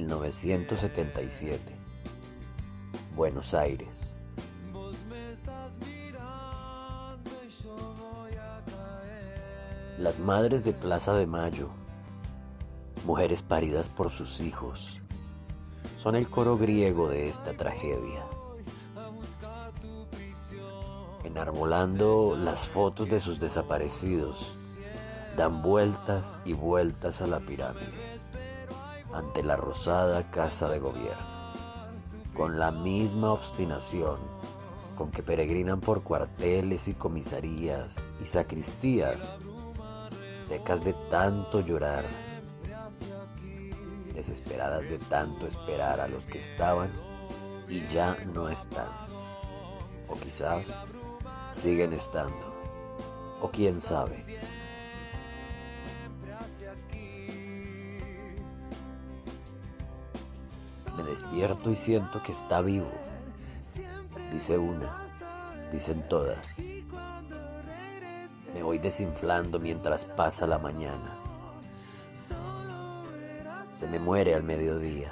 1977. Buenos Aires. Las madres de Plaza de Mayo, mujeres paridas por sus hijos, son el coro griego de esta tragedia. Enarbolando las fotos de sus desaparecidos, dan vueltas y vueltas a la pirámide ante la rosada casa de gobierno, con la misma obstinación con que peregrinan por cuarteles y comisarías y sacristías secas de tanto llorar, desesperadas de tanto esperar a los que estaban y ya no están. O quizás siguen estando. O quién sabe. Me despierto y siento que está vivo. Dice una, dicen todas. Me voy desinflando mientras pasa la mañana. Se me muere al mediodía.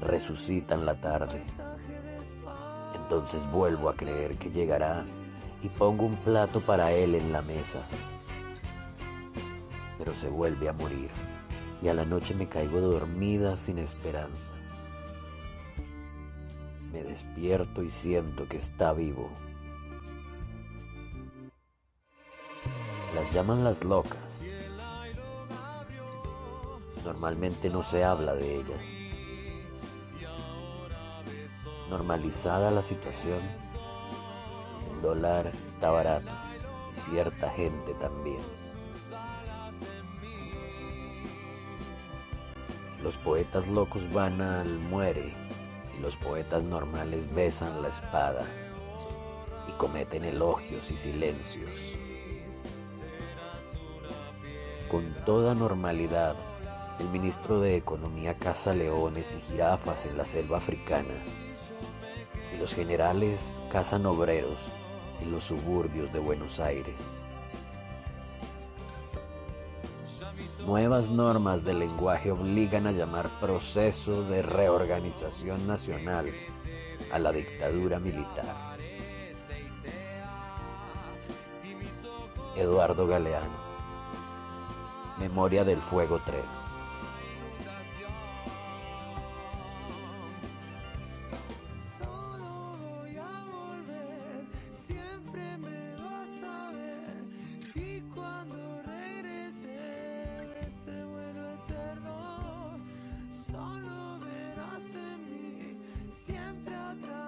Resucita en la tarde. Entonces vuelvo a creer que llegará y pongo un plato para él en la mesa. Pero se vuelve a morir y a la noche me caigo dormida sin esperanza. Me despierto y siento que está vivo. Las llaman las locas. Normalmente no se habla de ellas. Normalizada la situación, el dólar está barato y cierta gente también. Los poetas locos van al muere y los poetas normales besan la espada y cometen elogios y silencios con toda normalidad, el ministro de Economía caza leones y jirafas en la selva africana, y los generales cazan obreros en los suburbios de Buenos Aires. Nuevas normas de lenguaje obligan a llamar proceso de reorganización nacional a la dictadura militar. Eduardo Galeano. Memoria del Fuego 3. siempre otra